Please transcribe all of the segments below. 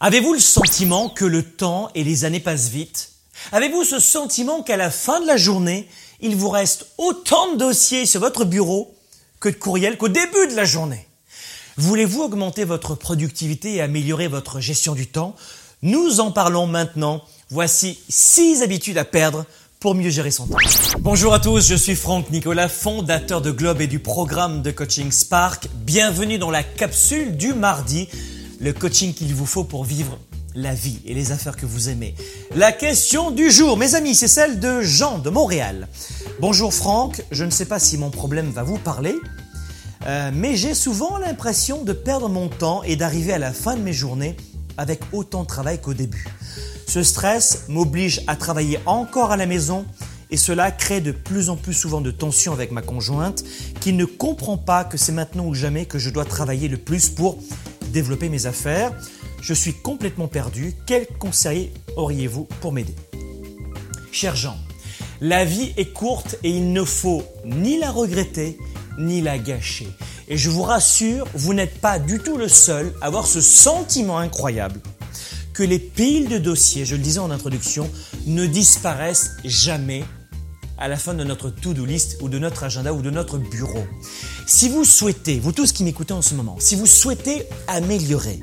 Avez-vous le sentiment que le temps et les années passent vite? Avez-vous ce sentiment qu'à la fin de la journée, il vous reste autant de dossiers sur votre bureau que de courriels qu'au début de la journée? Voulez-vous augmenter votre productivité et améliorer votre gestion du temps? Nous en parlons maintenant. Voici 6 habitudes à perdre pour mieux gérer son temps. Bonjour à tous, je suis Franck Nicolas, fondateur de Globe et du programme de coaching Spark. Bienvenue dans la capsule du mardi le coaching qu'il vous faut pour vivre la vie et les affaires que vous aimez. La question du jour, mes amis, c'est celle de Jean de Montréal. Bonjour Franck, je ne sais pas si mon problème va vous parler, euh, mais j'ai souvent l'impression de perdre mon temps et d'arriver à la fin de mes journées avec autant de travail qu'au début. Ce stress m'oblige à travailler encore à la maison et cela crée de plus en plus souvent de tensions avec ma conjointe qui ne comprend pas que c'est maintenant ou jamais que je dois travailler le plus pour développer mes affaires. Je suis complètement perdu. Quel conseil auriez-vous pour m'aider? Cher Jean, la vie est courte et il ne faut ni la regretter ni la gâcher. Et je vous rassure, vous n'êtes pas du tout le seul à avoir ce sentiment incroyable que les piles de dossiers, je le disais en introduction, ne disparaissent jamais à la fin de notre to-do list ou de notre agenda ou de notre bureau. Si vous souhaitez, vous tous qui m'écoutez en ce moment, si vous souhaitez améliorer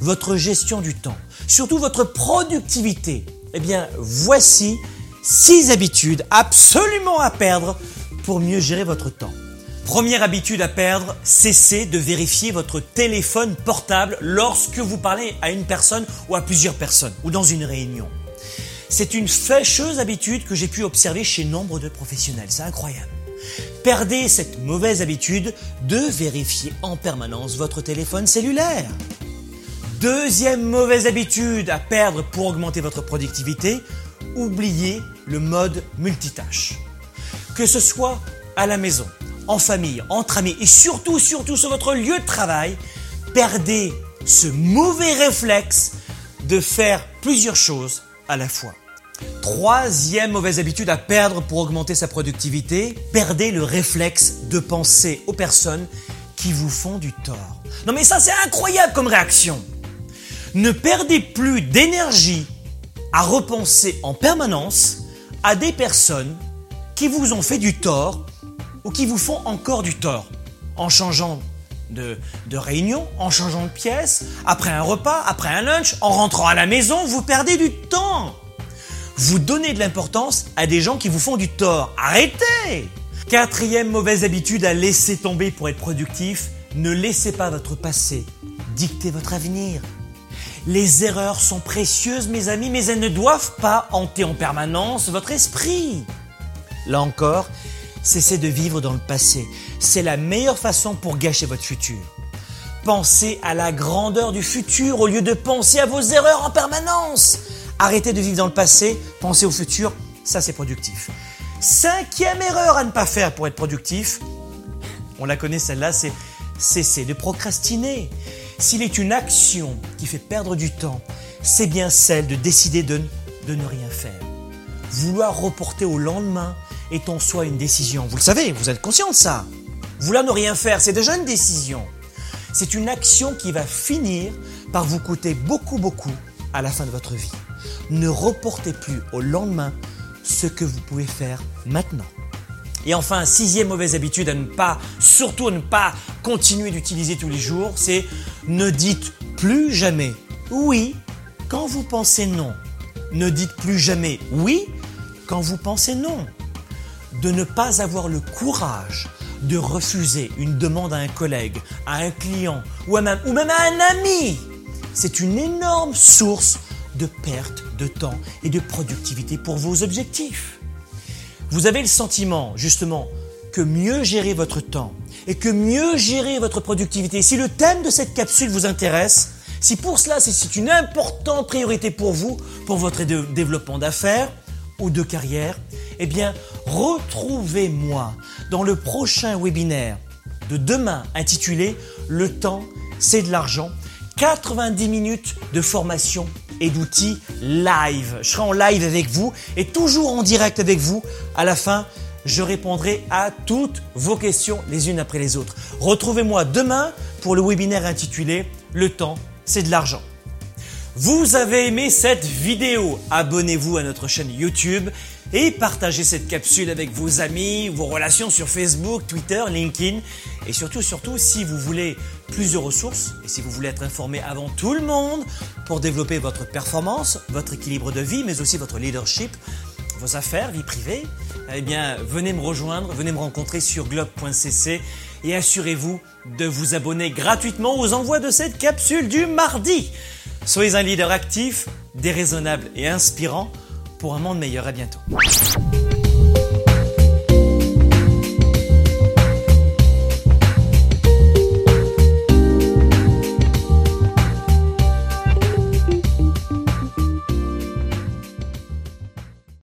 votre gestion du temps, surtout votre productivité, eh bien voici six habitudes absolument à perdre pour mieux gérer votre temps. Première habitude à perdre, cessez de vérifier votre téléphone portable lorsque vous parlez à une personne ou à plusieurs personnes ou dans une réunion. C'est une fâcheuse habitude que j'ai pu observer chez nombre de professionnels. C'est incroyable. Perdez cette mauvaise habitude de vérifier en permanence votre téléphone cellulaire. Deuxième mauvaise habitude à perdre pour augmenter votre productivité, oubliez le mode multitâche. Que ce soit à la maison, en famille, entre amis et surtout, surtout sur votre lieu de travail, perdez ce mauvais réflexe de faire plusieurs choses à la fois. Troisième mauvaise habitude à perdre pour augmenter sa productivité, perdez le réflexe de penser aux personnes qui vous font du tort. Non mais ça c'est incroyable comme réaction. Ne perdez plus d'énergie à repenser en permanence à des personnes qui vous ont fait du tort ou qui vous font encore du tort en changeant de, réunion, en changeant de pièce, après un repas, après un lunch, en rentrant à la maison, vous perdez du temps. Vous donnez de l'importance à des gens qui vous font du tort. Arrêtez Quatrième mauvaise habitude à laisser tomber pour être productif, ne laissez pas votre passé dicter votre avenir. Les erreurs sont précieuses, mes amis, mais elles ne doivent pas hanter en permanence votre esprit. Là encore, cessez de vivre dans le passé. C'est la meilleure façon pour gâcher votre futur. Pensez à la grandeur du futur au lieu de penser à vos erreurs en permanence. Arrêtez de vivre dans le passé, pensez au futur, ça c'est productif. Cinquième erreur à ne pas faire pour être productif, on la connaît celle-là, c'est cesser de procrastiner. S'il est une action qui fait perdre du temps, c'est bien celle de décider de, ne rien faire. Vouloir reporter au lendemain est en soi une décision. Vous le savez, vous êtes conscient de ça. Vouloir ne rien faire, c'est déjà une décision. C'est une action qui va finir par vous coûter beaucoup, beaucoup à la fin de votre vie. Ne reportez plus au lendemain ce que vous pouvez faire maintenant. Et enfin, sixième mauvaise habitude à ne pas, surtout à ne pas continuer d'utiliser tous les jours, c'est ne dites plus jamais oui quand vous pensez non. Ne dites plus jamais oui quand vous pensez non. De ne pas avoir le courage de refuser une demande à un collègue, à un client ou, même, ou même à un ami, c'est une énorme source de perte de temps et de productivité pour vos objectifs. Vous avez le sentiment, justement, que mieux gérer votre temps et que mieux gérer votre productivité, si le thème de cette capsule vous intéresse, si pour cela c'est une importante priorité pour vous, pour votre développement d'affaires ou de carrière, eh bien, retrouvez-moi dans le prochain webinaire de demain intitulé Le temps, c'est de l'argent. 90 minutes de formation et d'outils live. Je serai en live avec vous et toujours en direct avec vous. À la fin, je répondrai à toutes vos questions les unes après les autres. Retrouvez-moi demain pour le webinaire intitulé Le temps, c'est de l'argent. Vous avez aimé cette vidéo Abonnez-vous à notre chaîne YouTube et partagez cette capsule avec vos amis, vos relations sur Facebook, Twitter, LinkedIn et surtout, surtout, si vous voulez plus de ressources et si vous voulez être informé avant tout le monde pour développer votre performance, votre équilibre de vie, mais aussi votre leadership, vos affaires, vie privée, eh bien, venez me rejoindre, venez me rencontrer sur globe.cc et assurez-vous de vous abonner gratuitement aux envois de cette capsule du mardi. Soyez un leader actif, déraisonnable et inspirant pour un monde meilleur. À bientôt.